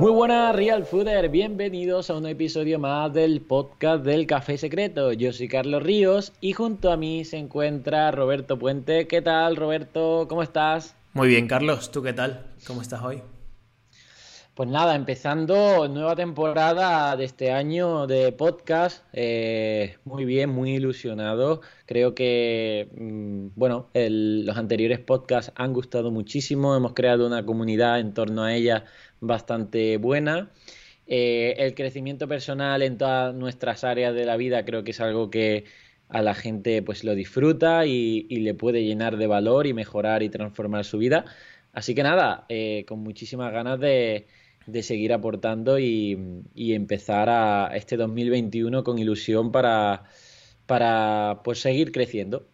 Muy buenas Real Fooder, bienvenidos a un episodio más del podcast del Café Secreto. Yo soy Carlos Ríos y junto a mí se encuentra Roberto Puente. ¿Qué tal Roberto? ¿Cómo estás? Muy bien Carlos, ¿tú qué tal? ¿Cómo estás hoy? Pues nada, empezando nueva temporada de este año de podcast. Eh, muy bien, muy ilusionado. Creo que, mm, bueno, los anteriores podcasts han gustado muchísimo. Hemos creado una comunidad en torno a ella bastante buena. Eh, el crecimiento personal en todas nuestras áreas de la vida creo que es algo que a la gente pues lo disfruta y, le puede llenar de valor y mejorar y transformar su vida. Así que nada, eh, con muchísimas ganas de, de seguir aportando y, empezar a este 2021 con ilusión para, para pues, seguir creciendo.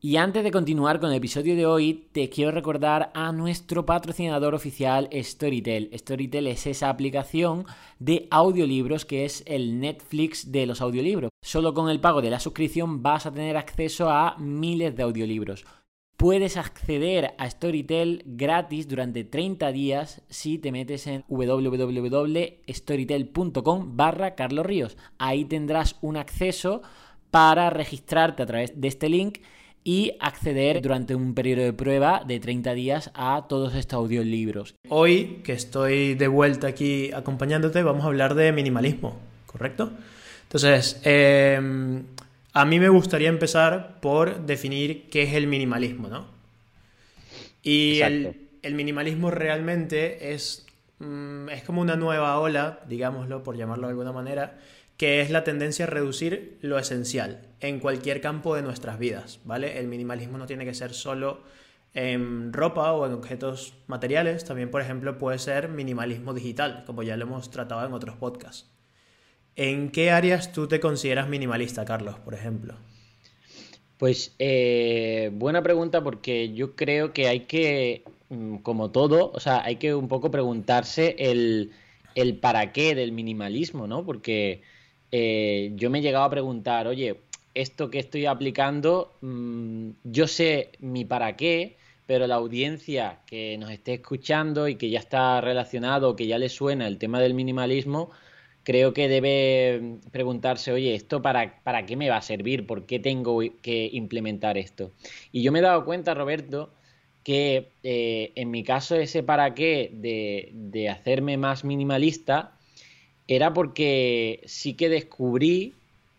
Y antes de continuar con el episodio de hoy, te quiero recordar a nuestro patrocinador oficial Storytel. Storytel es esa aplicación de audiolibros que es el Netflix de los audiolibros. Solo con el pago de la suscripción vas a tener acceso a miles de audiolibros. Puedes acceder a Storytel gratis durante 30 días si te metes en www.storytel.com barra Carlos Ríos. Ahí tendrás un acceso para registrarte a través de este link y acceder durante un periodo de prueba de 30 días a todos estos audiolibros. Hoy, que estoy de vuelta aquí acompañándote, vamos a hablar de minimalismo, ¿correcto? Entonces, eh, a mí me gustaría empezar por definir qué es el minimalismo, ¿no? Y el, minimalismo realmente es, mm, es como una nueva ola, digámoslo, por llamarlo de alguna manera, que es la tendencia a reducir lo esencial en cualquier campo de nuestras vidas, ¿vale? El minimalismo no tiene que ser solo en ropa o en objetos materiales, también, por ejemplo, puede ser minimalismo digital, como ya lo hemos tratado en otros podcasts. ¿En qué áreas tú te consideras minimalista, Carlos, por ejemplo? Pues eh, buena pregunta porque yo creo que hay que, mm, como todo, o sea, hay que un poco preguntarse el, para qué del minimalismo, ¿no? Porque eh, yo me he llegado a preguntar, oye, esto que estoy aplicando, mm, yo sé mi para qué, pero la audiencia que nos esté escuchando y que ya está relacionado, que ya le suena el tema del minimalismo, creo que debe preguntarse, oye, ¿esto para, para qué me va a servir? ¿Por qué tengo que implementar esto? Y yo me he dado cuenta, Roberto, que eh, en mi caso ese para qué de, de hacerme más minimalista era porque sí que descubrí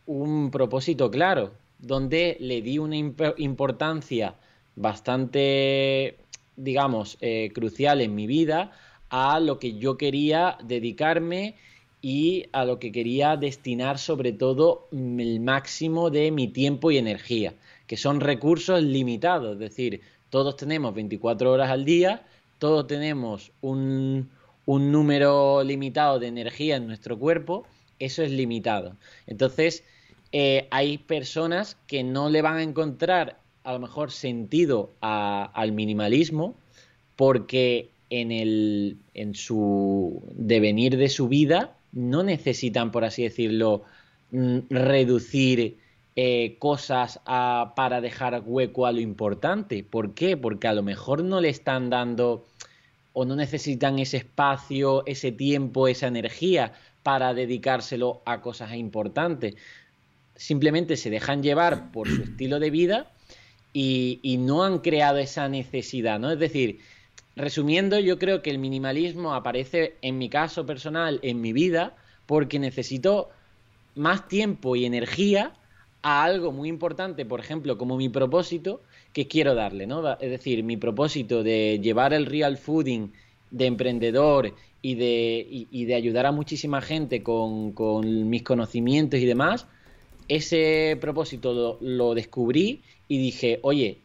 un propósito claro, donde le di una importancia bastante, digamos, eh, crucial en mi vida a lo que yo quería dedicarme y a lo que quería destinar sobre todo el máximo de mi tiempo y energía, que son recursos limitados, es decir, todos tenemos 24 horas al día, todos tenemos un, número limitado de energía en nuestro cuerpo, eso es limitado. Entonces, eh, hay personas que no le van a encontrar a lo mejor sentido al minimalismo porque en, el, en su devenir de su vida no necesitan, por así decirlo, mm, reducir eh, cosas para dejar hueco a lo importante. ¿Por qué? Porque a lo mejor no le están dando o no necesitan ese espacio, ese tiempo, esa energía para dedicárselo a cosas importantes. Simplemente se dejan llevar por su estilo de vida y, y no han creado esa necesidad, ¿no? Es decir, Resumiendo, yo creo que el minimalismo aparece en mi caso personal, en mi vida, porque necesito más tiempo y energía a algo muy importante, por ejemplo, como mi propósito que quiero darle, ¿no? Es decir, mi propósito de llevar el real fooding de emprendedor y de, de ayudar a muchísima gente con, mis conocimientos y demás, ese propósito lo descubrí y dije, oye,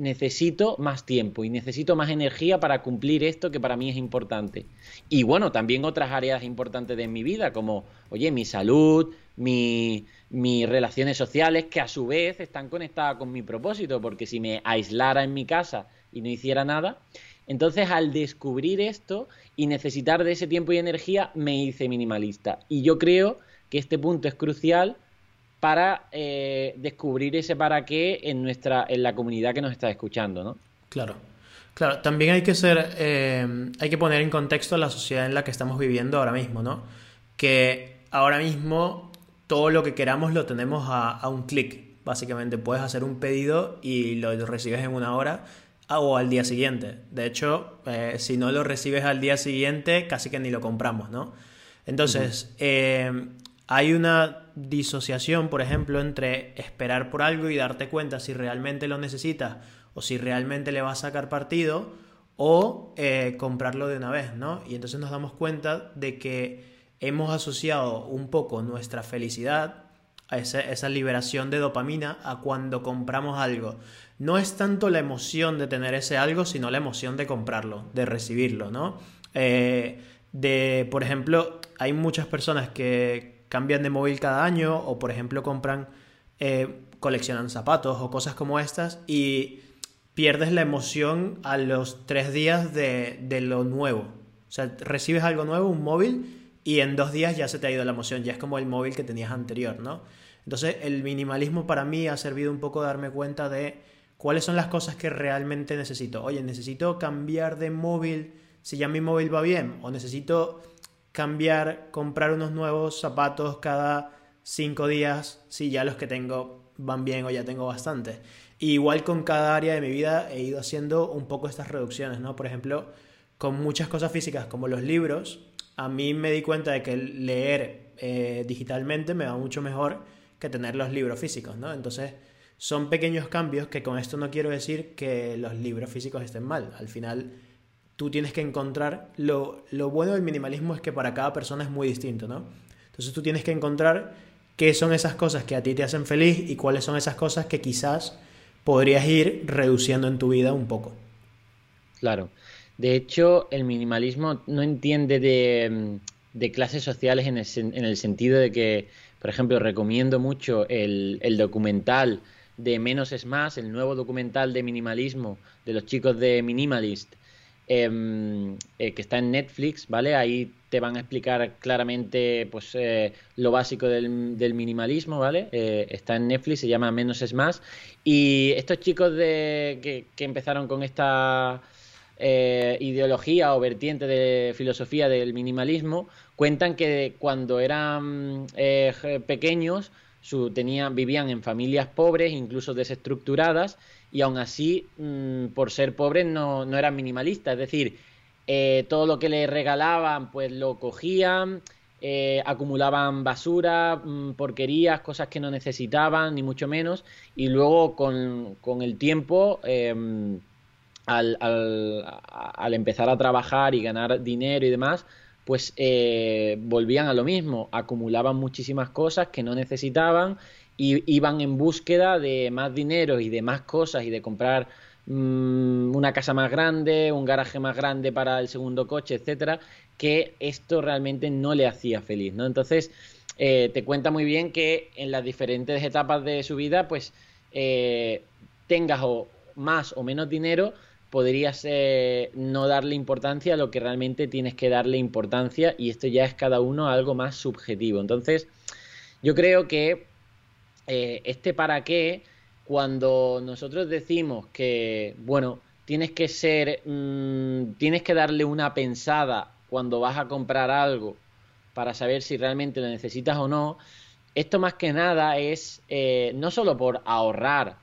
necesito más tiempo y necesito más energía para cumplir esto que para mí es importante. Y bueno, también otras áreas importantes de mi vida, como, oye, mi salud, mi, mis relaciones sociales, que a su vez están conectadas con mi propósito, porque si me aislara en mi casa y no hiciera nada, entonces al descubrir esto y necesitar de ese tiempo y energía, me hice minimalista. Y yo creo que este punto es crucial para eh, descubrir ese para qué en nuestra en la comunidad que nos está escuchando, ¿no? Claro. Claro, también hay que ser, eh, hay que poner en contexto la sociedad en la que estamos viviendo ahora mismo, ¿no? Que ahora mismo todo lo que queramos lo tenemos a, un clic. Básicamente puedes hacer un pedido y lo recibes en una hora o al día siguiente. De hecho, eh, si no lo recibes al día siguiente, casi que ni lo compramos, ¿no? Entonces, eh, hay una disociación, por ejemplo, entre esperar por algo y darte cuenta si realmente lo necesitas o si realmente le va a sacar partido o eh, comprarlo de una vez, ¿no? Y entonces nos damos cuenta de que hemos asociado un poco nuestra felicidad a esa, liberación de dopamina a cuando compramos algo. No es tanto la emoción de tener ese algo, sino la emoción de comprarlo, de recibirlo, ¿no? Eh, de, por ejemplo, hay muchas personas que cambian de móvil cada año o, por ejemplo, compran, eh, coleccionan zapatos o cosas como estas y pierdes la emoción a los tres días de, lo nuevo. O sea, recibes algo nuevo, un móvil, y en dos días ya se te ha ido la emoción, ya es como el móvil que tenías anterior, ¿no? Entonces, el minimalismo para mí ha servido un poco de darme cuenta de cuáles son las cosas que realmente necesito. Oye, necesito cambiar de móvil si ya mi móvil va bien, o necesito cambiar, comprar unos nuevos zapatos cada cinco días si ya los que tengo van bien o ya tengo bastante igual con cada área de mi vida he ido haciendo un poco estas reducciones, ¿no? Por ejemplo, con muchas cosas físicas como los libros, a mí me di cuenta de que leer eh, digitalmente me va mucho mejor que tener los libros físicos, ¿no? Entonces, son pequeños cambios que con esto no quiero decir que los libros físicos estén mal. Al final, tú tienes que encontrar, lo, lo bueno del minimalismo es que para cada persona es muy distinto, ¿no? Entonces tú tienes que encontrar qué son esas cosas que a ti te hacen feliz y cuáles son esas cosas que quizás podrías ir reduciendo en tu vida un poco. Claro. De hecho, el minimalismo no entiende de, clases sociales en el, sentido de que, por ejemplo, recomiendo mucho el, documental de Menos es Más, el nuevo documental de minimalismo de los chicos de Minimalist, em, eh, que está en Netflix, ¿vale? Ahí te van a explicar claramente pues, eh, lo básico del, minimalismo, ¿vale? Eh, está en Netflix, se llama Menos es Más. Y estos chicos de, que, empezaron con esta ideología o vertiente de filosofía del minimalismo cuentan que cuando eran pequeños su, vivían en familias pobres, incluso desestructuradas, y aún así, mm, por ser pobres, no, no eran minimalistas. Es decir, eh, todo lo que le regalaban pues lo cogían, eh, acumulaban basura, mm, porquerías, cosas que no necesitaban, ni mucho menos, y luego con, el tiempo, em, al, al, empezar a trabajar y ganar dinero y demás, pues eh, volvían a lo mismo, acumulaban muchísimas cosas que no necesitaban y iban en búsqueda de más dinero y de más cosas y de comprar Mm, una casa más grande, un garaje más grande para el segundo coche, etcétera, que esto realmente no le hacía feliz, ¿no? Entonces, eh, te cuenta muy bien que en las diferentes etapas de su vida, pues eh, tengas o más o menos dinero, podrías eh, no darle importancia a lo que realmente tienes que darle importancia y esto ya es cada uno algo más subjetivo. Entonces, yo creo que este para qué cuando nosotros decimos que, bueno, tienes que ser, mm, tienes que darle una pensada cuando vas a comprar algo para saber si realmente lo necesitas o no, esto más que nada es eh, no solo por ahorrar,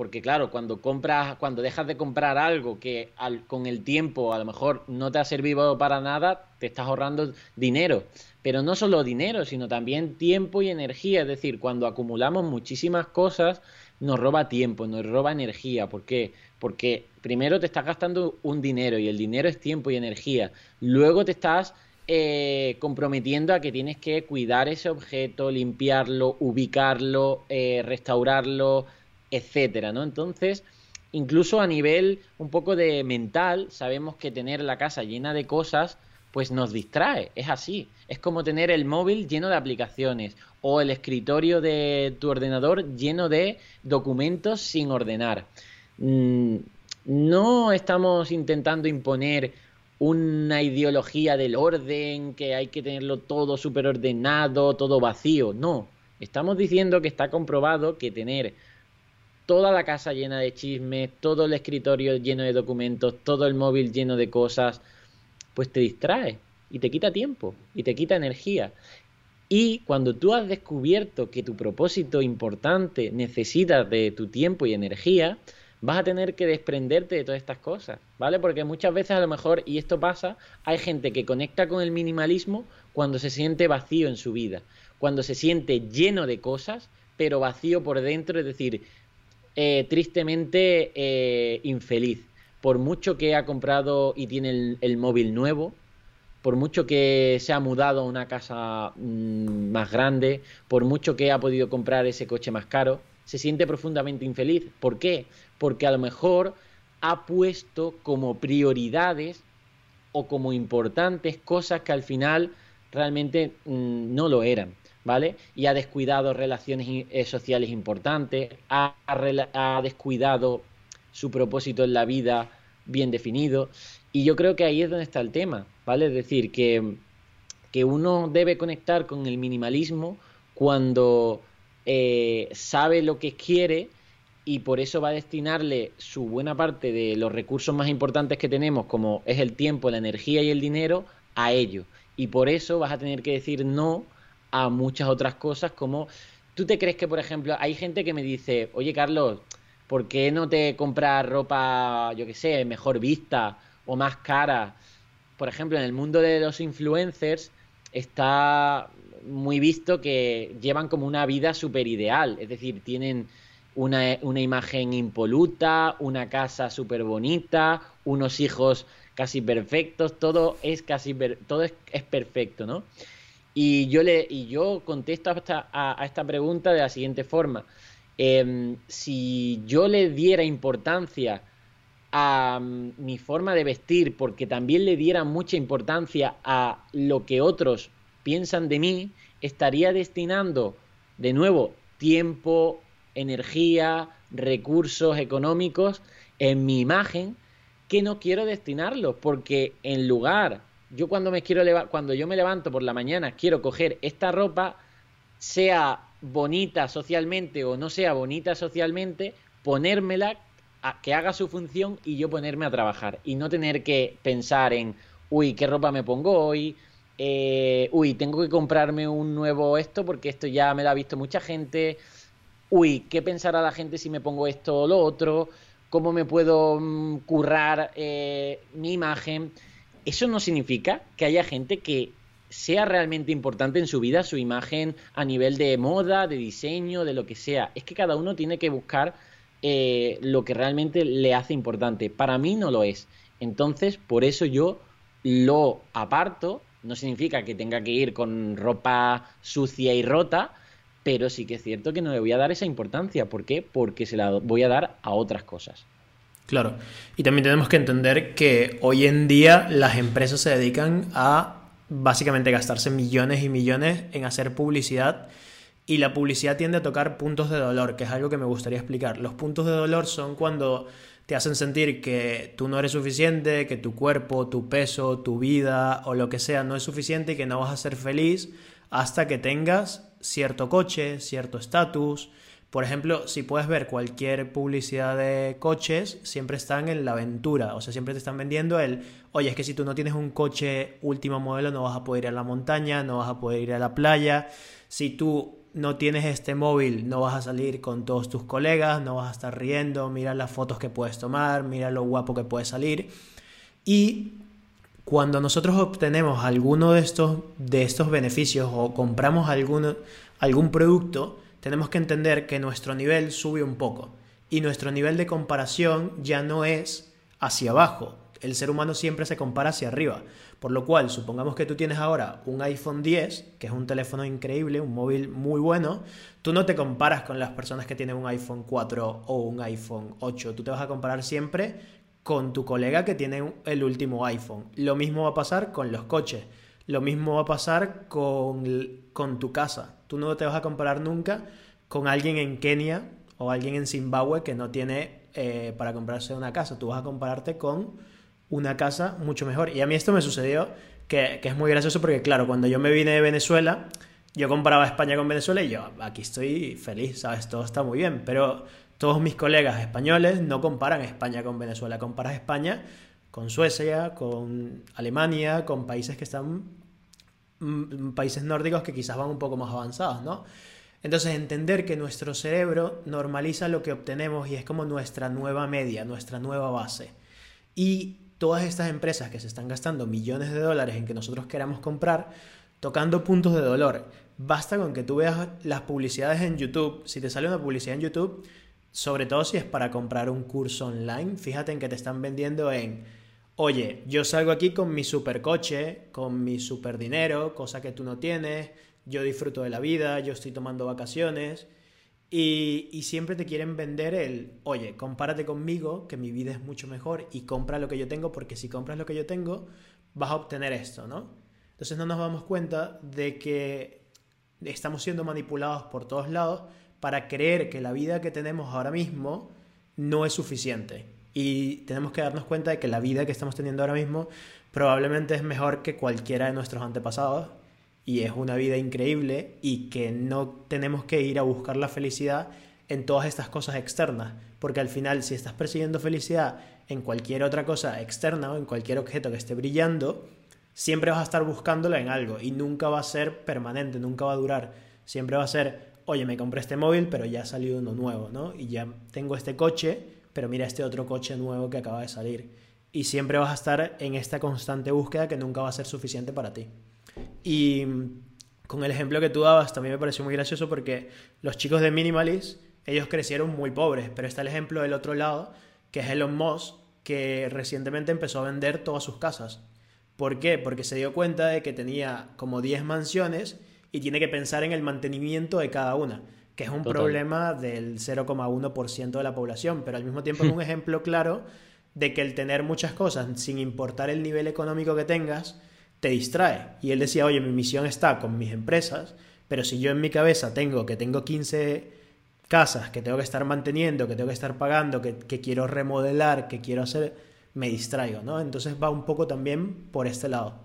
porque claro, cuando compras, cuando dejas de comprar algo que con el tiempo a lo mejor no te ha servido para nada, te estás ahorrando dinero. Pero no solo dinero, sino también tiempo y energía. Es decir, cuando acumulamos muchísimas cosas, nos roba tiempo, nos roba energía. ¿Por qué? Porque primero te estás gastando un dinero y el dinero es tiempo y energía. Luego te estás eh, comprometiendo a que tienes que cuidar ese objeto, limpiarlo, ubicarlo, eh, restaurarlo, etcétera, ¿no? Entonces, incluso a nivel un poco de mental, sabemos que tener la casa llena de cosas pues nos distrae, es así. Es como tener el móvil lleno de aplicaciones o el escritorio de tu ordenador lleno de documentos sin ordenar. Mm, no estamos intentando imponer una ideología del orden, que hay que tenerlo todo súper ordenado, todo vacío. No, estamos diciendo que está comprobado que tener toda la casa llena de chismes, todo el escritorio lleno de documentos, todo el móvil lleno de cosas, pues te distrae y te quita tiempo y te quita energía. Y cuando tú has descubierto que tu propósito importante necesita de tu tiempo y energía, vas a tener que desprenderte de todas estas cosas, ¿vale? Porque muchas veces a lo mejor, y esto pasa, hay gente que conecta con el minimalismo cuando se siente vacío en su vida, cuando se siente lleno de cosas, pero vacío por dentro, es decir, eh, tristemente eh, infeliz. Por mucho que ha comprado y tiene el móvil nuevo, por mucho que se ha mudado a una casa mm, más grande, por mucho que ha podido comprar ese coche más caro, se siente profundamente infeliz. ¿Por qué? Porque a lo mejor ha puesto como prioridades o como importantes cosas que al final realmente mm, no lo eran, ¿vale? Y ha descuidado relaciones eh, sociales importantes, ha, descuidado su propósito en la vida bien definido. Y yo creo que ahí es donde está el tema, ¿vale? Es decir, que, que uno debe conectar con el minimalismo cuando eh, sabe lo que quiere y por eso va a destinarle su buena parte de los recursos más importantes que tenemos, como es el tiempo, la energía y el dinero, a ello. Y por eso vas a tener que decir no a muchas otras cosas como... ¿Tú te crees que, por ejemplo, hay gente que me dice, oye Carlos, ¿por qué no te compras ropa, yo qué sé, mejor vista o más cara? Por ejemplo, en el mundo de los influencers está muy visto que llevan como una vida súper ideal, es decir, tienen una, imagen impoluta, una casa súper bonita, unos hijos casi perfectos, todo es casi todo es, perfecto, ¿no? Y yo le y yo contesto a esta, pregunta de la siguiente forma: em, si yo le diera importancia a mm, mi forma de vestir, porque también le diera mucha importancia a lo que otros piensan de mí, estaría destinando de nuevo tiempo, energía, recursos económicos en mi imagen que no quiero destinarlos, porque en lugar, yo cuando me quiero cuando yo me levanto por la mañana, quiero coger esta ropa, sea bonita socialmente o no sea bonita socialmente, ponérmela a, que haga su función y yo ponerme a trabajar y no tener que pensar en, uy, qué ropa me pongo hoy, eh, uy, tengo que comprarme un nuevo esto porque esto ya me lo ha visto mucha gente, uy, ¿qué pensará la gente si me pongo esto o lo otro? ¿Cómo me puedo mm, currar eh, mi imagen? Eso no significa que haya gente que sea realmente importante en su vida su imagen a nivel de moda, de diseño, de lo que sea. Es que cada uno tiene que buscar eh, lo que realmente le hace importante. Para mí no lo es. Entonces, por eso yo lo aparto no significa que tenga que ir con ropa sucia y rota, pero sí que es cierto que no le voy a dar esa importancia. ¿Por qué? Porque se la voy a dar a otras cosas. Claro. Y también tenemos que entender que hoy en día las empresas se dedican a básicamente gastarse millones y millones en hacer publicidad y la publicidad tiende a tocar puntos de dolor, que es algo que me gustaría explicar. Los puntos de dolor son cuando te hacen sentir que tú no eres suficiente, que tu cuerpo, tu peso, tu vida o lo que sea no es suficiente y que no vas a ser feliz hasta que tengas cierto coche, cierto estatus. Por ejemplo, si puedes ver cualquier publicidad de coches, siempre están en la aventura, o sea, siempre te están vendiendo el, oye, es que si tú no tienes un coche último modelo no vas a poder ir a la montaña, no vas a poder ir a la playa. Si tú no tienes este móvil, no vas a salir con todos tus colegas, no vas a estar riendo, mira las fotos que puedes tomar, mira lo guapo que puedes salir. Y cuando nosotros obtenemos alguno de estos, de estos beneficios o compramos algún, algún producto, tenemos que entender que nuestro nivel sube un poco y nuestro nivel de comparación ya no es hacia abajo. El ser humano siempre se compara hacia arriba. Por lo cual, supongamos que tú tienes ahora un iPhone 10, que es un teléfono increíble, un móvil muy bueno, tú no te comparas con las personas que tienen un iPhone 4 o un iPhone 8, tú te vas a comparar siempre con tu colega que tiene el último iPhone. Lo mismo va a pasar con los coches, lo mismo va a pasar con, con tu casa. Tú no te vas a comparar nunca con alguien en Kenia o alguien en Zimbabue que no tiene eh, para comprarse una casa. Tú vas a compararte con una casa mucho mejor. Y a mí esto me sucedió que, es muy gracioso porque, claro, cuando yo me vine de Venezuela, yo comparaba España con Venezuela y yo aquí estoy feliz, ¿sabes? Todo está muy bien, pero todos mis colegas españoles no comparan España con Venezuela, comparas España con Suecia, con Alemania, con países que están países nórdicos que quizás van un poco más avanzados, ¿no? Entonces entender que nuestro cerebro normaliza lo que obtenemos y es como nuestra nueva media, nuestra nueva base. Y todas estas empresas que se están gastando millones de dólares en que nosotros queramos comprar, tocando puntos de dolor. Basta con que tú veas las publicidades en YouTube. Si te sale una publicidad en YouTube, sobre todo si es para comprar un curso online, fíjate en que te están vendiendo en, oye, yo salgo aquí con mi supercoche, con mi super dinero, cosa que tú no tienes, yo disfruto de la vida, yo estoy tomando vacaciones. Y, y, siempre te quieren vender el, oye, compárate conmigo, que mi vida es mucho mejor y compra lo que yo tengo, porque si compras lo que yo tengo, vas a obtener esto, ¿no? Entonces no nos damos cuenta de que estamos siendo manipulados por todos lados para creer que la vida que tenemos ahora mismo no es suficiente. Y tenemos que darnos cuenta de que la vida que estamos teniendo ahora mismo probablemente es mejor que cualquiera de nuestros antepasados y es una vida increíble y que no tenemos que ir a buscar la felicidad en todas estas cosas externas, porque al final si estás persiguiendo felicidad en cualquier otra cosa externa o en cualquier objeto que esté brillando, siempre vas a estar buscándola en algo y nunca va a ser permanente, nunca va a durar, siempre va a ser, oye, me compré este móvil, pero ya ha salido uno nuevo, ¿no? Y ya tengo este coche, pero mira este otro coche nuevo que acaba de salir. Y siempre vas a estar en esta constante búsqueda que nunca va a ser suficiente para ti. Y con el ejemplo que tú dabas también me pareció muy gracioso porque los chicos de Minimalist, ellos crecieron muy pobres, pero está el ejemplo del otro lado, que es Elon Musk, que recientemente empezó a vender todas sus casas. ¿Por qué? Porque se dio cuenta de que tenía como 10 mansiones y tiene que pensar en el mantenimiento de cada una, que es un problema del 0,1% de la población, pero al mismo tiempo es un ejemplo claro de que el tener muchas cosas sin importar el nivel económico que tengas, te distrae. Y él decía, oye, mi misión está con mis empresas, pero si yo en mi cabeza tengo que tengo 15 casas que tengo que estar manteniendo, que tengo que estar pagando, que, quiero remodelar, que quiero hacer, me distraigo, ¿no? Entonces va un poco también por este lado.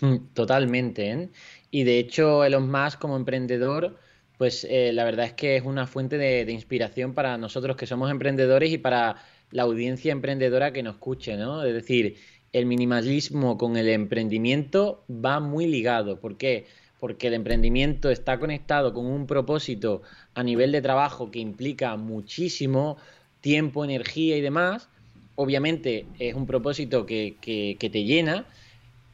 Mm, totalmente, ¿eh? Y de hecho, Elon Musk como emprendedor, pues eh, la verdad es que es una fuente de, inspiración para nosotros que somos emprendedores y para la audiencia emprendedora que nos escuche, ¿no? Es decir, el minimalismo con el emprendimiento va muy ligado. ¿Por qué? Porque el emprendimiento está conectado con un propósito a nivel de trabajo que implica muchísimo tiempo, energía y demás. Obviamente es un propósito que, te llena,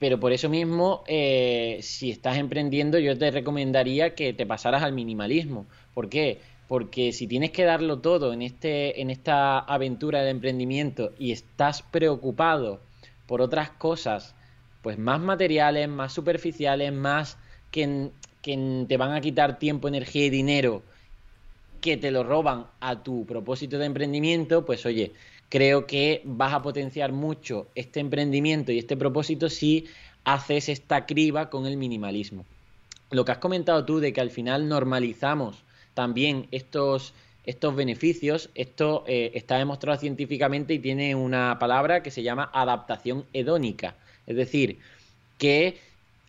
pero por eso mismo, eh, si estás emprendiendo, yo te recomendaría que te pasaras al minimalismo. ¿Por qué? Porque si tienes que darlo todo en, este, en esta aventura de emprendimiento y estás preocupado por otras cosas, pues más materiales, más superficiales, más que, que te van a quitar tiempo, energía y dinero, que te lo roban a tu propósito de emprendimiento, pues oye, creo que vas a potenciar mucho este emprendimiento y este propósito si haces esta criba con el minimalismo. Lo que has comentado tú de que al final normalizamos también estos estos beneficios. Esto eh, está demostrado científicamente y tiene una palabra que se llama adaptación hedónica. Es decir, que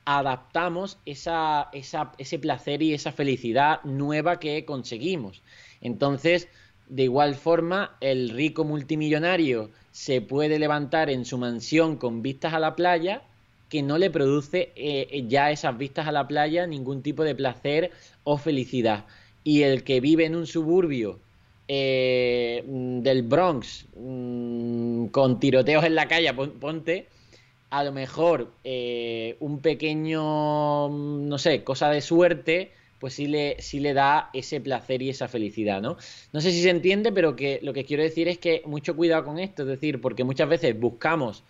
adaptamos esa, ese placer y esa felicidad nueva que conseguimos. Entonces, de igual forma, el rico multimillonario se puede levantar en su mansión con vistas a la playa que no le produce eh, ya esas vistas a la playa ningún tipo de placer o felicidad. Y el que vive en un suburbio eh, del Bronx mm, con tiroteos en la calle, ponte, a lo mejor eh, un pequeño, mm, no sé, cosa de suerte, pues sí le, sí le da ese placer y esa felicidad, ¿no? No sé si se entiende, pero que lo que quiero decir es que mucho cuidado con esto, es decir, porque muchas veces buscamos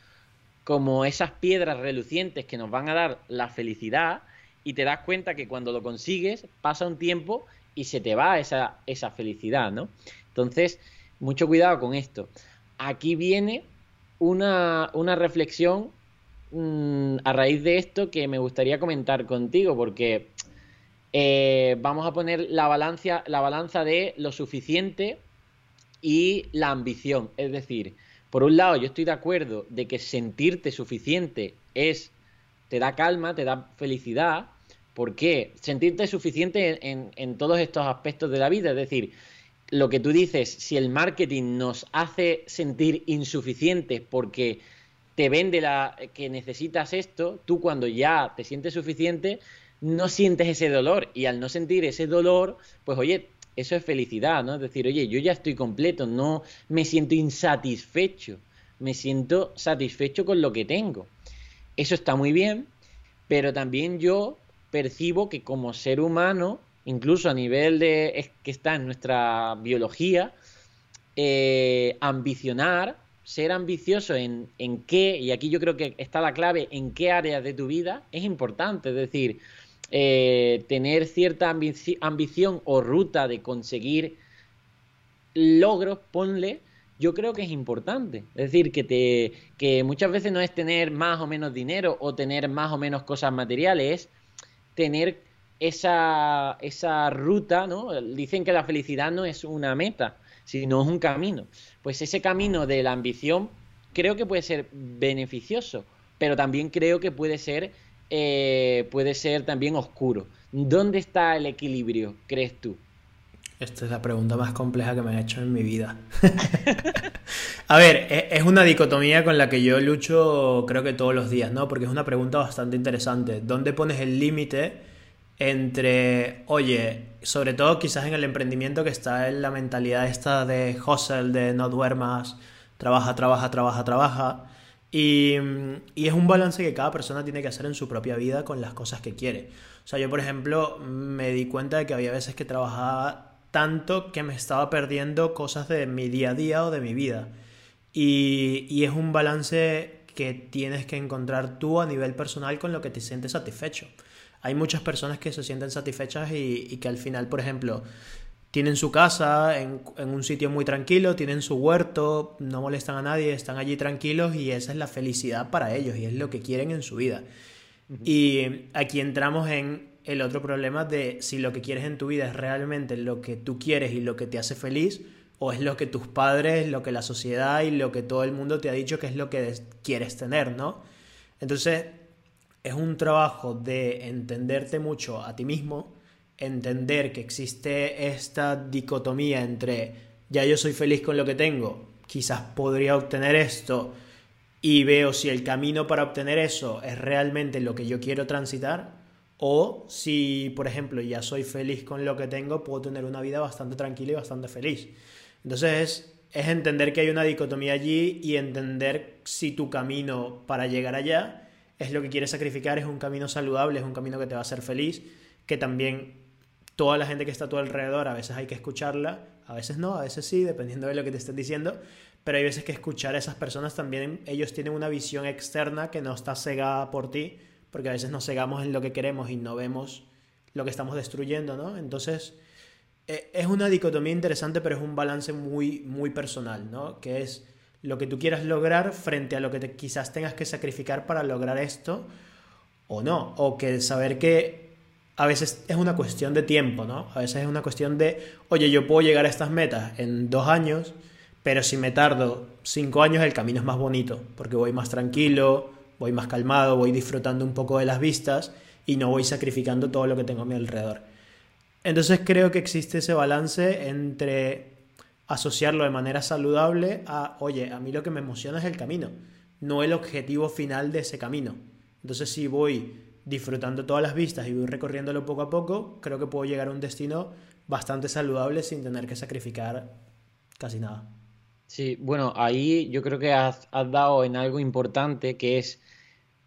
como esas piedras relucientes que nos van a dar la felicidad y te das cuenta que cuando lo consigues pasa un tiempo y se te va esa, esa felicidad, ¿no? Entonces, mucho cuidado con esto. Aquí viene una, reflexión mm, a raíz de esto que me gustaría comentar contigo, porque eh, vamos a poner la balanza, la balanza de lo suficiente y la ambición. Es decir, por un lado, yo estoy de acuerdo de que sentirte suficiente es, te da calma, te da felicidad, ¿Por qué? Sentirte suficiente en, todos estos aspectos de la vida. Es decir, lo que tú dices, si el marketing nos hace sentir insuficientes porque te vende la, que necesitas esto, tú cuando ya te sientes suficiente, no sientes ese dolor. Y al no sentir ese dolor, pues oye, eso es felicidad, ¿no? Es decir, oye, yo ya estoy completo, no me siento insatisfecho, me siento satisfecho con lo que tengo. Eso está muy bien, pero también yo percibo que como ser humano, incluso a nivel de que está en nuestra biología, eh, ambicionar, ser ambicioso en, en qué, y aquí yo creo que está la clave, en qué áreas de tu vida es importante. Es decir, eh, tener cierta ambición o ruta de conseguir logros, ponle, yo creo que es importante. Es decir, que, te, que muchas veces no es tener más o menos dinero o tener más o menos cosas materiales, es tener esa, esa ruta, ¿no? Dicen que la felicidad no es una meta, sino es un camino. Pues ese camino de la ambición creo que puede ser beneficioso, pero también creo que puede ser eh, puede ser también oscuro. ¿Dónde está el equilibrio, crees tú? Esta es la pregunta más compleja que me han hecho en mi vida. a ver, e, es una dicotomía con la que yo lucho creo que todos los días, ¿no? Porque es una pregunta bastante interesante. ¿Dónde pones el límite entre, oye, sobre todo quizás en el emprendimiento que está en la mentalidad esta de hustle, de no duermas, trabaja, trabaja, trabaja, trabaja, y, es un balance que cada persona tiene que hacer en su propia vida con las cosas que quiere. O sea, yo por ejemplo me di cuenta de que había veces que trabajaba tanto que me estaba perdiendo cosas de mi día a día o de mi vida. Y, es un balance que tienes que encontrar tú a nivel personal con lo que te sientes satisfecho. Hay muchas personas que se sienten satisfechas y, y que al final, por ejemplo, tienen su casa en, un sitio muy tranquilo, tienen su huerto, no molestan a nadie, están allí tranquilos y esa es la felicidad para ellos y es lo que quieren en su vida. Y aquí entramos en el otro problema de si lo que quieres en tu vida es realmente lo que tú quieres y lo que te hace feliz o es lo que tus padres, lo que la sociedad y lo que todo el mundo te ha dicho que es lo que quieres tener, ¿no? Entonces, es un trabajo de entenderte mucho a ti mismo, entender que existe esta dicotomía entre ya yo soy feliz con lo que tengo, quizás podría obtener esto y veo si el camino para obtener eso es realmente lo que yo quiero transitar o si, por ejemplo, ya soy feliz con lo que tengo, puedo tener una vida bastante tranquila y bastante feliz. Entonces es, entender que hay una dicotomía allí y entender si tu camino para llegar allá es lo que quieres sacrificar, es un camino saludable, es un camino que te va a hacer feliz, que también toda la gente que está a tu alrededor, a veces hay que escucharla, a veces no, a veces sí, dependiendo de lo que te estén diciendo, pero hay veces que escuchar a esas personas también, ellos tienen una visión externa que no está cegada por ti, porque a veces nos cegamos en lo que queremos y no vemos lo que estamos destruyendo, ¿no? Entonces, e, es una dicotomía interesante, pero es un balance muy, muy personal, ¿no? Que es lo que tú quieras lograr frente a lo que quizás tengas que sacrificar para lograr esto o no, o que saber que a veces es una cuestión de tiempo, ¿no? A veces es una cuestión de, oye, yo puedo llegar a estas metas en dos años, pero si me tardo cinco años el camino es más bonito, porque voy más tranquilo, voy más calmado, voy disfrutando un poco de las vistas y no voy sacrificando todo lo que tengo a mi alrededor. Entonces creo que existe ese balance entre asociarlo de manera saludable a, oye, a mí lo que me emociona es el camino, no el objetivo final de ese camino. Entonces si voy disfrutando todas las vistas y voy recorriéndolo poco a poco, creo que puedo llegar a un destino bastante saludable sin tener que sacrificar casi nada. Sí, bueno, ahí yo creo que has, dado en algo importante que es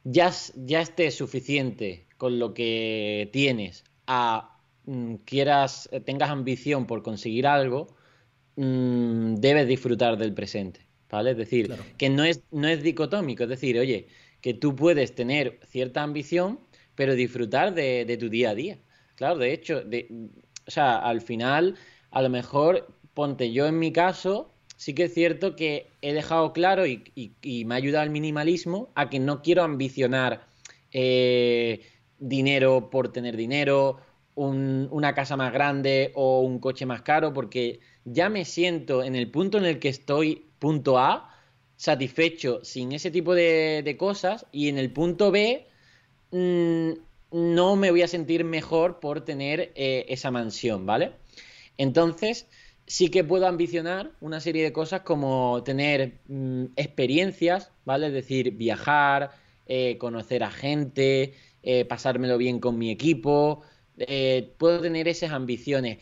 ya, ya estés suficiente con lo que tienes a mm, quieras, tengas ambición por conseguir algo, mm, debes disfrutar del presente, ¿vale? Es decir, que no es, no es dicotómico, es decir, oye, que tú puedes tener cierta ambición, pero disfrutar de, tu día a día. Claro, de hecho, o sea, al final, a lo mejor, ponte yo en mi caso, sí que es cierto que he dejado claro y, me ha ayudado el minimalismo a que no quiero ambicionar eh, dinero por tener dinero, una casa más grande o un coche más caro, porque ya me siento en el punto en el que estoy, punto A, satisfecho sin ese tipo de cosas, y en el punto B Mm, no me voy a sentir mejor por tener eh, esa mansión, ¿vale? Entonces, sí que puedo ambicionar una serie de cosas como tener mm, experiencias, ¿vale? Es decir, viajar, eh, conocer a gente, eh, pasármelo bien con mi equipo. puedo tener esas ambiciones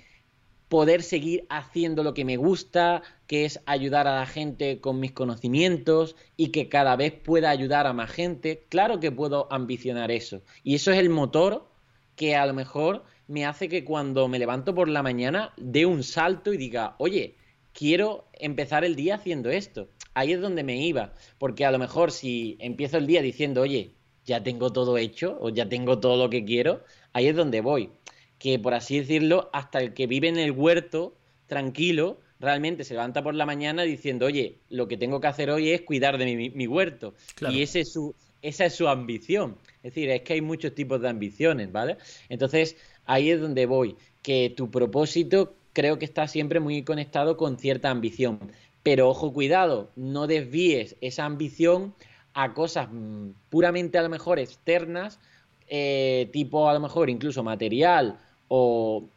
poder seguir haciendo lo que me gusta, que es ayudar a la gente con mis conocimientos y que cada vez pueda ayudar a más gente. Claro que puedo ambicionar eso. Y eso es el motor que a lo mejor me hace que cuando me levanto por la mañana dé un salto y diga, oye, quiero empezar el día haciendo esto. Ahí es donde me iba. Porque a lo mejor si empiezo el día diciendo, oye, ya tengo todo hecho o ya tengo todo lo que quiero, ahí es donde voy que, por así decirlo, hasta el que vive en el huerto, tranquilo, realmente se levanta por la mañana diciendo, oye, lo que tengo que hacer hoy es cuidar de mi, huerto. Y ese es su, esa es su ambición. Es decir, es que hay muchos tipos de ambiciones, ¿vale? Entonces, ahí es donde voy, que tu propósito creo que está siempre muy conectado con cierta ambición. Pero ojo, cuidado, no desvíes esa ambición a cosas mm, puramente a lo mejor externas, eh, tipo a lo mejor incluso material o,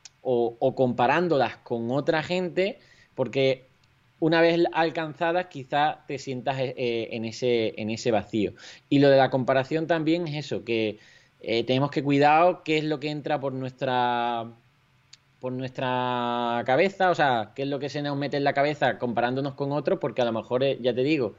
comparándolas con otra gente, porque una vez alcanzadas quizá te sientas eh, en, ese, en ese vacío. Y lo de la comparación también es eso, que eh, tenemos que cuidar qué es lo que entra por nuestra por nuestra cabeza, o sea, qué es lo que se nos mete en la cabeza comparándonos con otros, porque a lo mejor, eh, ya te digo,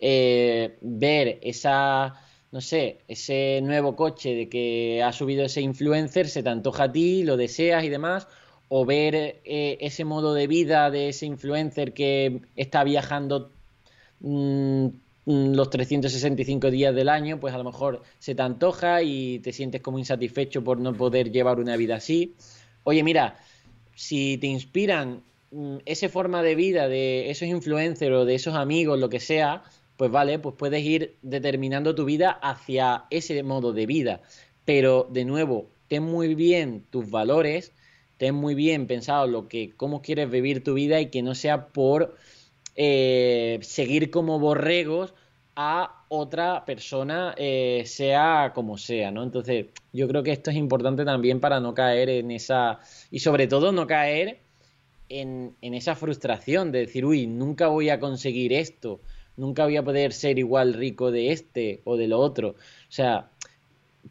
ver esa no sé, ese nuevo coche de que ha subido ese influencer se te antoja a ti, lo deseas y demás, o ver eh, ese modo de vida de ese influencer que está viajando mm, mm, los 365 días del año, pues a lo mejor se te antoja y te sientes como insatisfecho por no poder llevar una vida así. Oye, mira, si te inspiran mm, esa forma de vida de esos influencers o de esos amigos, lo que sea, pues vale, pues puedes ir determinando tu vida hacia ese modo de vida. Pero de nuevo, ten muy bien tus valores, ten muy bien pensado lo que, cómo quieres vivir tu vida y que no sea por eh, seguir como borregos a otra persona, eh, sea como sea, ¿no? Entonces, yo creo que esto es importante también para no caer en esa. Y sobre todo no caer en, en esa frustración de decir, uy, nunca voy a conseguir esto nunca voy a poder ser igual rico de este o de lo otro. O sea,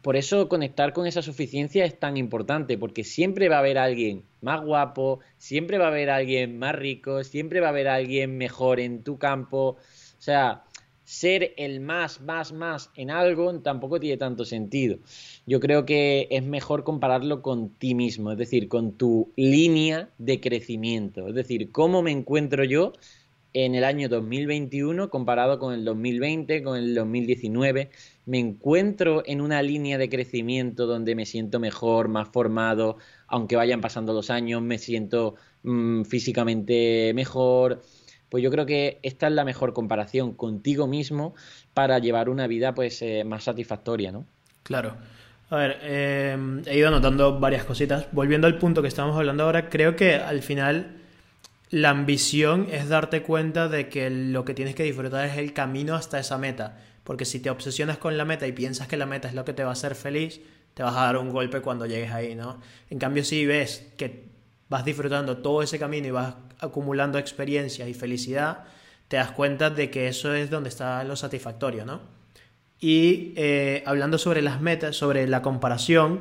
por eso conectar con esa suficiencia es tan importante, porque siempre va a haber alguien más guapo, siempre va a haber alguien más rico, siempre va a haber alguien mejor en tu campo. O sea, ser el más, más, más en algo tampoco tiene tanto sentido. Yo creo que es mejor compararlo con ti mismo, es decir, con tu línea de crecimiento. Es decir, cómo me encuentro yo en el año 2021 comparado con el 2020, con el 2019. Me encuentro en una línea de crecimiento donde me siento mejor, más formado, aunque vayan pasando los años, me siento mm, físicamente mejor. Pues yo creo que esta es la mejor comparación contigo mismo para llevar una vida pues eh, más satisfactoria, ¿no? Claro. A ver, eh, he ido anotando varias cositas. Volviendo al punto que estamos hablando ahora, creo que al final la ambición es darte cuenta de que lo que tienes que disfrutar es el camino hasta esa meta. Porque si te obsesionas con la meta y piensas que la meta es lo que te va a hacer feliz, te vas a dar un golpe cuando llegues ahí, ¿no? En cambio, si ves que vas disfrutando todo ese camino y vas acumulando experiencias y felicidad, te das cuenta de que eso es donde está lo satisfactorio, ¿no? Y eh, hablando sobre las metas, sobre la comparación,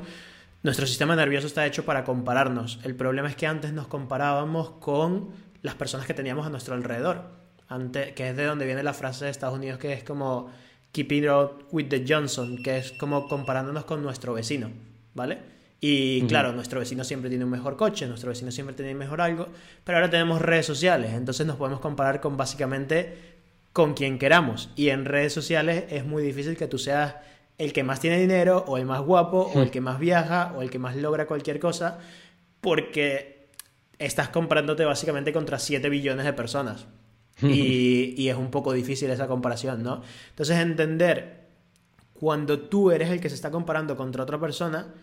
nuestro sistema nervioso está hecho para compararnos. El problema es que antes nos comparábamos con las personas que teníamos a nuestro alrededor. Antes, que es de donde viene la frase de Estados Unidos que es como keeping up with the Johnson, que es como comparándonos con nuestro vecino, ¿vale? Y claro, nuestro vecino siempre tiene un mejor coche, nuestro vecino siempre tiene mejor algo, pero ahora tenemos redes sociales, entonces nos podemos comparar con básicamente con quien queramos. Y en redes sociales es muy difícil que tú seas el que más tiene dinero o el más guapo o el hmm. que más viaja o el que más logra cualquier cosa porque estás comprándote básicamente contra 7 billones de personas. Y, y, es un poco difícil esa comparación, ¿no? Entonces entender cuando tú eres el que se está comparando contra otra persona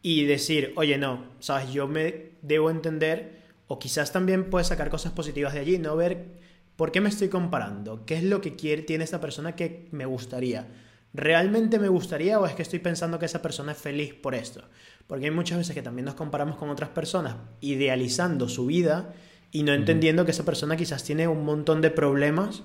y decir, oye, no, sabes, yo me debo entender o quizás también puedes sacar cosas positivas de allí, no ver por qué me estoy comparando, qué es lo que quiere, tiene esta persona que me gustaría ¿realmente me gustaría o es que estoy pensando que esa persona es feliz por esto? Porque hay muchas veces que también nos comparamos con otras personas idealizando su vida y no entendiendo que esa persona quizás tiene un montón de problemas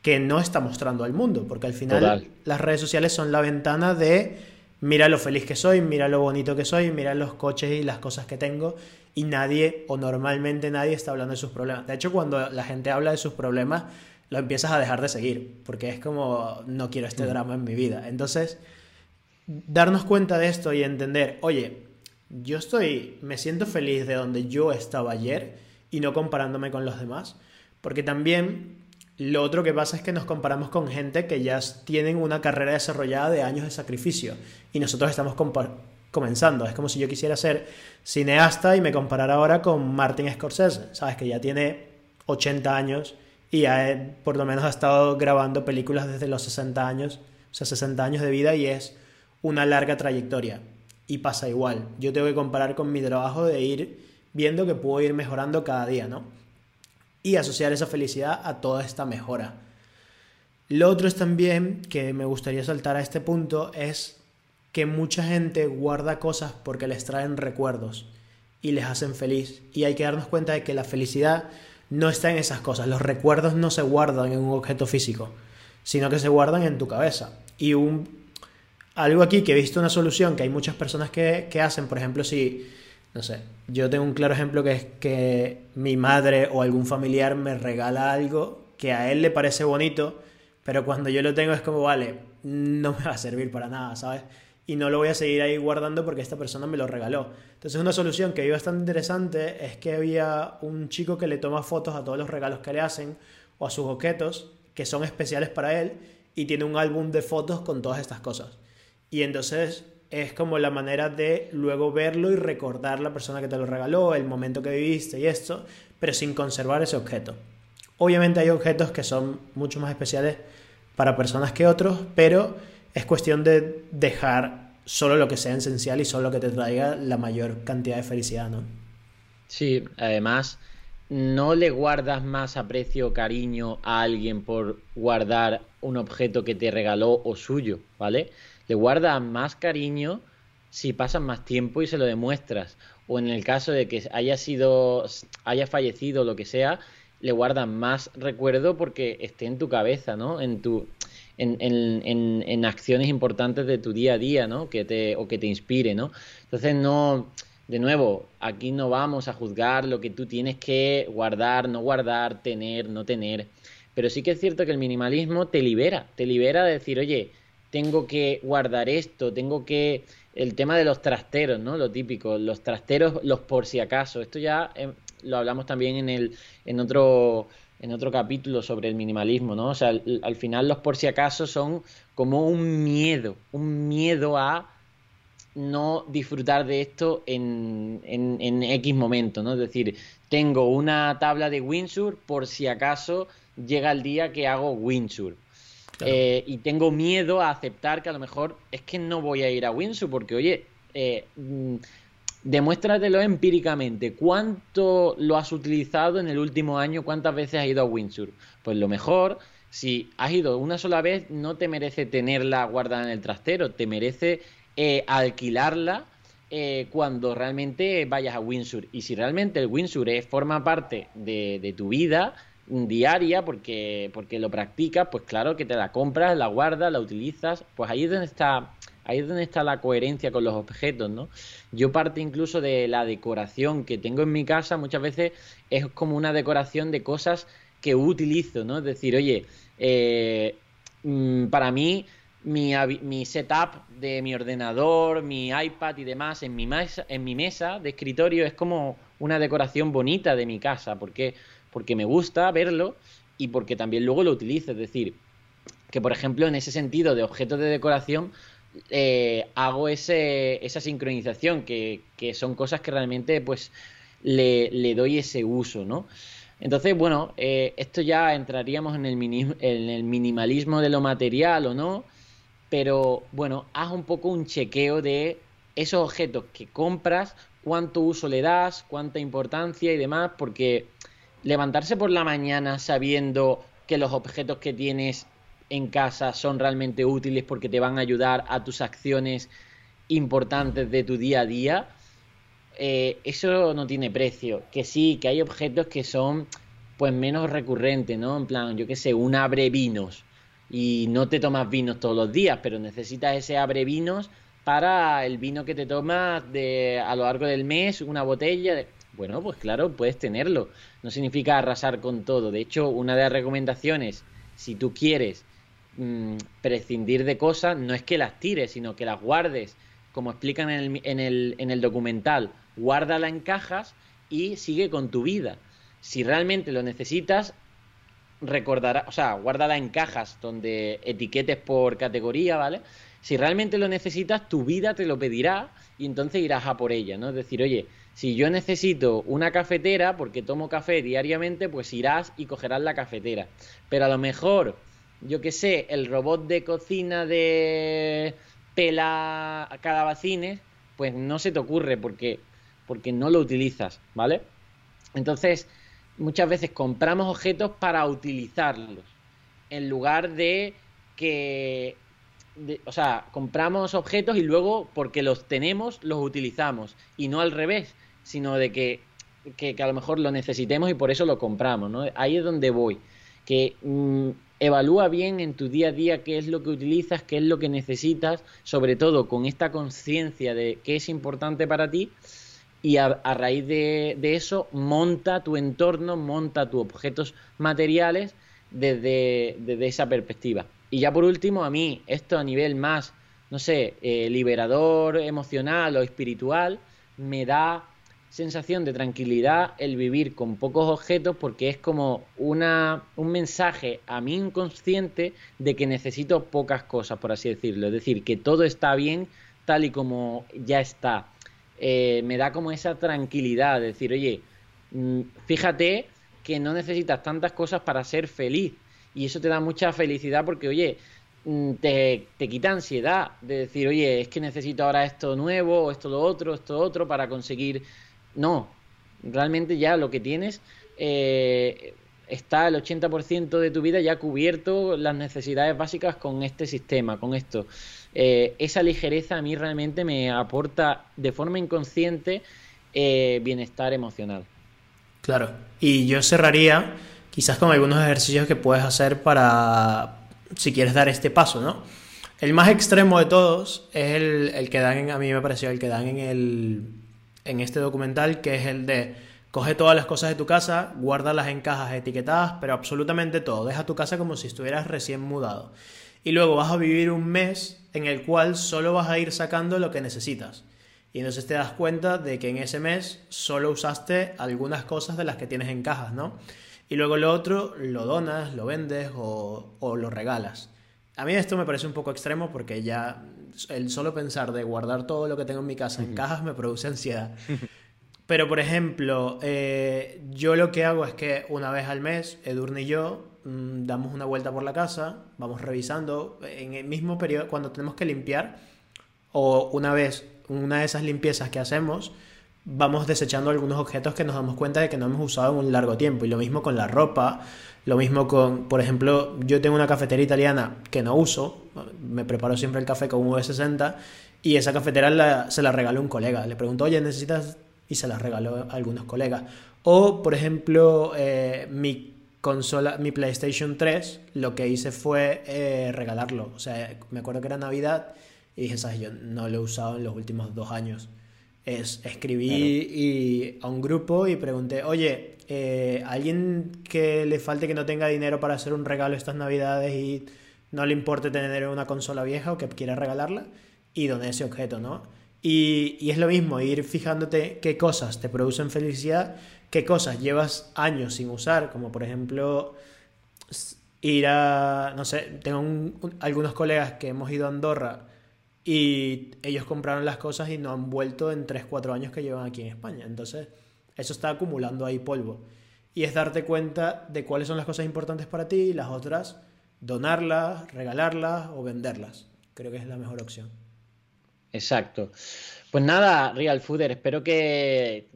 que no está mostrando al mundo, porque al final las redes sociales son la ventana de mira lo feliz que soy, mira lo bonito que soy, mira los coches y las cosas que tengo y nadie o normalmente nadie está hablando de sus problemas. De hecho, cuando la gente habla de sus problemas, lo empiezas a dejar de seguir, porque es como no quiero este drama en mi vida. Entonces, darnos cuenta de esto y entender, oye, yo estoy, me siento feliz de donde yo estaba ayer y no comparándome con los demás, porque también lo otro que pasa es que nos comparamos con gente que ya tienen una carrera desarrollada de años de sacrificio y nosotros estamos comenzando. Es como si yo quisiera ser cineasta y me comparara ahora con Martin Scorsese, ¿sabes? Que ya tiene 80 años y por lo menos ha estado grabando películas desde los 60 años, o sea, 60 años de vida y es una larga trayectoria. Y pasa igual. Yo tengo que comparar con mi trabajo de ir viendo que puedo ir mejorando cada día, ¿no? Y asociar esa felicidad a toda esta mejora. Lo otro es también que me gustaría saltar a este punto es que mucha gente guarda cosas porque les traen recuerdos y les hacen feliz. Y hay que darnos cuenta de que la felicidad no está en esas cosas. Los recuerdos no se guardan en un objeto físico, sino que se guardan en tu cabeza. Y un, algo aquí que he visto una solución que hay muchas personas que, que hacen, por ejemplo, si no sé, yo tengo un claro ejemplo que es que mi madre o algún familiar me regala algo que a él le parece bonito, pero cuando yo lo tengo es como, vale, no me va a servir para nada, ¿sabes? Y no lo voy a seguir ahí guardando porque esta persona me lo regaló. Entonces una solución que vi bastante interesante es que había un chico que le toma fotos a todos los regalos que le hacen o a sus objetos que son especiales para él y tiene un álbum de fotos con todas estas cosas. Y entonces es como la manera de luego verlo y recordar la persona que te lo regaló, el momento que viviste y esto, pero sin conservar ese objeto. Obviamente hay objetos que son mucho más especiales para personas que otros, pero es cuestión de dejar solo lo que sea esencial y solo lo que te traiga la mayor cantidad de felicidad, ¿no? Sí, además no le guardas más aprecio o cariño a alguien por guardar un objeto que te regaló o suyo, ¿vale? le guardas más cariño si pasan más tiempo y se lo demuestras. O en el caso de que haya sido, haya fallecido, lo que sea, le guardas más recuerdo porque esté en tu cabeza, ¿no? En tu, en, en, en, acciones importantes de tu día a día, ¿no? Que te, o que te inspire, ¿no? Entonces no, de nuevo, aquí no vamos a juzgar lo que tú tienes que guardar, no guardar, tener, no tener. Pero sí que es cierto que el minimalismo te libera, te libera de decir, oye, tengo que guardar esto, tengo que... El tema de los trasteros, ¿no? Lo típico, los trasteros, los por si acaso. Esto ya eh, lo hablamos también en, el, en, otro, en otro capítulo sobre el minimalismo, ¿no? O sea, al, final los por si acaso son como un miedo, un miedo a no disfrutar de esto en, en, en, X momento, ¿no? Es decir, tengo una tabla de Windsor por si acaso llega el día que hago Windsor. Eh, y tengo miedo a aceptar que a lo mejor es que no voy a ir a Windsor porque, oye, eh, mm, demuéstratelo empíricamente. ¿Cuánto lo has utilizado en el último año? ¿Cuántas veces has ido a Windsor? Pues lo mejor, si has ido una sola vez, no te merece tenerla guardada en el trastero, te merece eh, alquilarla cuando realmente vayas a Windsor. Y si realmente el Windsor forma parte de tu vida, diaria porque, porque lo practicas, pues claro que te la compras, la guardas, la utilizas, pues ahí es donde está, ahí es donde está la coherencia con los objetos, ¿no? Yo parte incluso de la decoración que tengo en mi casa, muchas veces es como una decoración de cosas que utilizo, ¿no? Es decir, oye, eh, mm, para mí mi, setup de mi ordenador, mi iPad y demás en mi, mesa, en mi mesa de escritorio es como una decoración bonita de mi casa, porque porque me gusta verlo y porque también luego lo utilizo. Es decir, que por ejemplo en ese sentido de objetos de decoración eh, hago ese, esa sincronización, que, son cosas que realmente pues le, doy ese uso, ¿no? Entonces, bueno, eh, esto ya entraríamos en el, en el minimalismo de lo material o no, pero bueno, haz un poco un chequeo de esos objetos que compras, cuánto uso le das, cuánta importancia y demás, porque levantarse por la mañana sabiendo que los objetos que tienes en casa son realmente útiles porque te van a ayudar a tus acciones importantes de tu día a día, eh, eso no tiene precio. Que sí, que hay objetos que son pues menos recurrentes, ¿no? En plan, yo qué sé, un abre vinos y no te tomas vinos todos los días, pero necesitas ese abre vinos para el vino que te tomas de, a lo largo del mes, una botella. De... Bueno, pues claro, puedes tenerlo. No significa arrasar con todo. De hecho, una de las recomendaciones, si tú quieres mm, prescindir de cosas, no es que las tires, sino que las guardes, como explican en el, en el, en el documental. Guárdala en cajas y sigue con tu vida. Si realmente lo necesitas, recordará, o sea, guárdala en cajas donde etiquetes por categoría, ¿vale? Si realmente lo necesitas, tu vida te lo pedirá y entonces irás a por ella, ¿no? Es decir, oye, si yo necesito una cafetera porque tomo café diariamente, pues irás y cogerás la cafetera. Pero a lo mejor, yo qué sé, el robot de cocina de pela calabacines, pues no se te ocurre porque, porque no lo utilizas, ¿vale? Entonces, muchas veces compramos objetos para utilizarlos, en lugar de que o sea, compramos objetos y luego, porque los tenemos, los utilizamos. Y no al revés, sino de que, que, a lo mejor lo necesitemos y por eso lo compramos. ¿no? Ahí es donde voy. Que mm, evalúa bien en tu día a día qué es lo que utilizas, qué es lo que necesitas, sobre todo con esta conciencia de qué es importante para ti. Y a, raíz de, eso, monta tu entorno, monta tus objetos materiales desde, desde esa perspectiva. Y ya por último, a mí, esto a nivel más, no sé, eh, liberador, emocional o espiritual, me da sensación de tranquilidad el vivir con pocos objetos porque es como una, un mensaje a mi inconsciente de que necesito pocas cosas, por así decirlo. Es decir, que todo está bien tal y como ya está. Eh, me da como esa tranquilidad de decir, oye, mm, fíjate que no necesitas tantas cosas para ser feliz y eso te da mucha felicidad porque, oye, mm, te, te, quita ansiedad de decir, oye, es que necesito ahora esto nuevo, o esto lo otro, esto otro para conseguir. No, realmente ya lo que tienes eh, está el 80% de tu vida ya cubierto las necesidades básicas con este sistema, con esto. Eh, esa ligereza a mí realmente me aporta de forma inconsciente eh, bienestar emocional. Claro, y yo cerraría quizás con algunos ejercicios que puedes hacer para, si quieres dar este paso, ¿no? El más extremo de todos es el, que dan, en, a mí me pareció el que dan en, el, en este documental, que es el de coge todas las cosas de tu casa, guárdalas en cajas etiquetadas, pero absolutamente todo, deja tu casa como si estuvieras recién mudado. Y luego vas a vivir un mes en el cual solo vas a ir sacando lo que necesitas. Y entonces te das cuenta de que en ese mes solo usaste algunas cosas de las que tienes en cajas, ¿no? Y luego lo otro lo donas, lo vendes o, lo regalas. A mí esto me parece un poco extremo porque ya el solo pensar de guardar todo lo que tengo en mi casa en cajas me produce ansiedad. Pero, por ejemplo, eh, yo lo que hago es que una vez al mes, Edurne y yo mm, damos una vuelta por la casa, vamos revisando en el mismo periodo, cuando tenemos que limpiar, o una vez, una de esas limpiezas que hacemos, vamos desechando algunos objetos que nos damos cuenta de que no hemos usado en un largo tiempo. Y lo mismo con la ropa, lo mismo con, por ejemplo, yo tengo una cafetera italiana que no uso, me preparo siempre el café con un V60 y esa cafetera se la regaló un colega. Le pregunto, oye, ¿necesitas? Y se la regaló a algunos colegas. O, por ejemplo, eh, mi consola, mi PlayStation 3, lo que hice fue eh, regalarlo. O sea, me acuerdo que era Navidad y dije, ¿sabes? Yo no lo he usado en los últimos dos años es escribí y, a un grupo y pregunté, oye, eh, ¿alguien que le falte que no tenga dinero para hacer un regalo estas navidades y no le importe tener una consola vieja o que quiera regalarla? Y doné ese objeto, ¿no? Y, y es lo mismo, ir fijándote qué cosas te producen felicidad, qué cosas llevas años sin usar, como por ejemplo ir a, no sé, tengo algunos colegas que hemos ido a Andorra y ellos compraron las cosas y no han vuelto en 3-4 años que llevan aquí en España. Entonces, eso está acumulando ahí polvo. Y es darte cuenta de cuáles son las cosas importantes para ti y las otras donarlas, regalarlas o venderlas. Creo que es la mejor opción. Exacto. Pues nada, Real Fooder, espero que,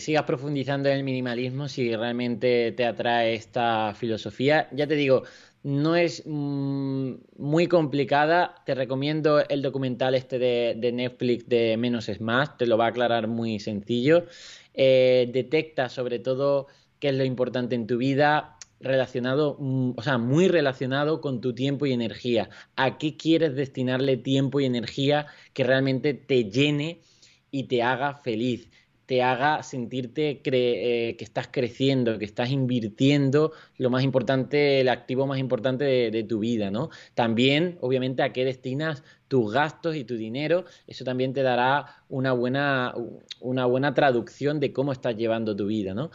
sigas profundizando en el minimalismo si realmente te atrae esta filosofía. Ya te digo, no es mm, muy complicada. Te recomiendo el documental este de, Netflix de Menos es Más, te lo va a aclarar muy sencillo. Eh, detecta sobre todo qué es lo importante en tu vida, relacionado, mm, o sea, muy relacionado con tu tiempo y energía. ¿A qué quieres destinarle tiempo y energía que realmente te llene y te haga feliz? Te haga sentirte eh, que estás creciendo, que estás invirtiendo lo más importante, el activo más importante de, tu vida, ¿no? También, obviamente, a qué destinas tus gastos y tu dinero, eso también te dará una buena, una buena traducción de cómo estás llevando tu vida, ¿no?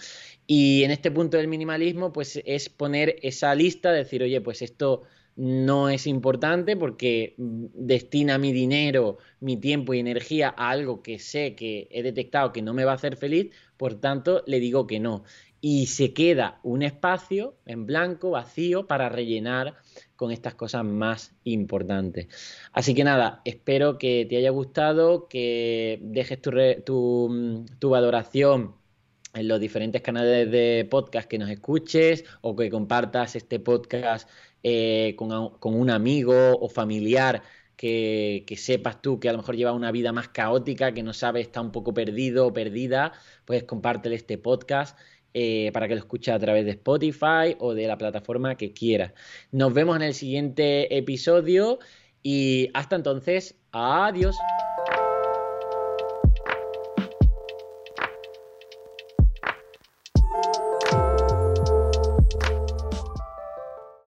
Y en este punto del minimalismo, pues es poner esa lista, decir, oye, pues esto no es importante porque destina mi dinero, mi tiempo y energía a algo que sé que he detectado que no me va a hacer feliz, por tanto le digo que no. Y se queda un espacio en blanco, vacío, para rellenar con estas cosas más importantes. Así que nada, espero que te haya gustado, que dejes tu, tu, tu valoración en los diferentes canales de podcast que nos escuches o que compartas este podcast eh, con, un amigo o familiar que, sepas tú que a lo mejor lleva una vida más caótica, que no sabe, está un poco perdido o perdida, pues compártele este podcast. Eh, para que lo escuche a través de Spotify o de la plataforma que quiera. Nos vemos en el siguiente episodio y hasta entonces, adiós.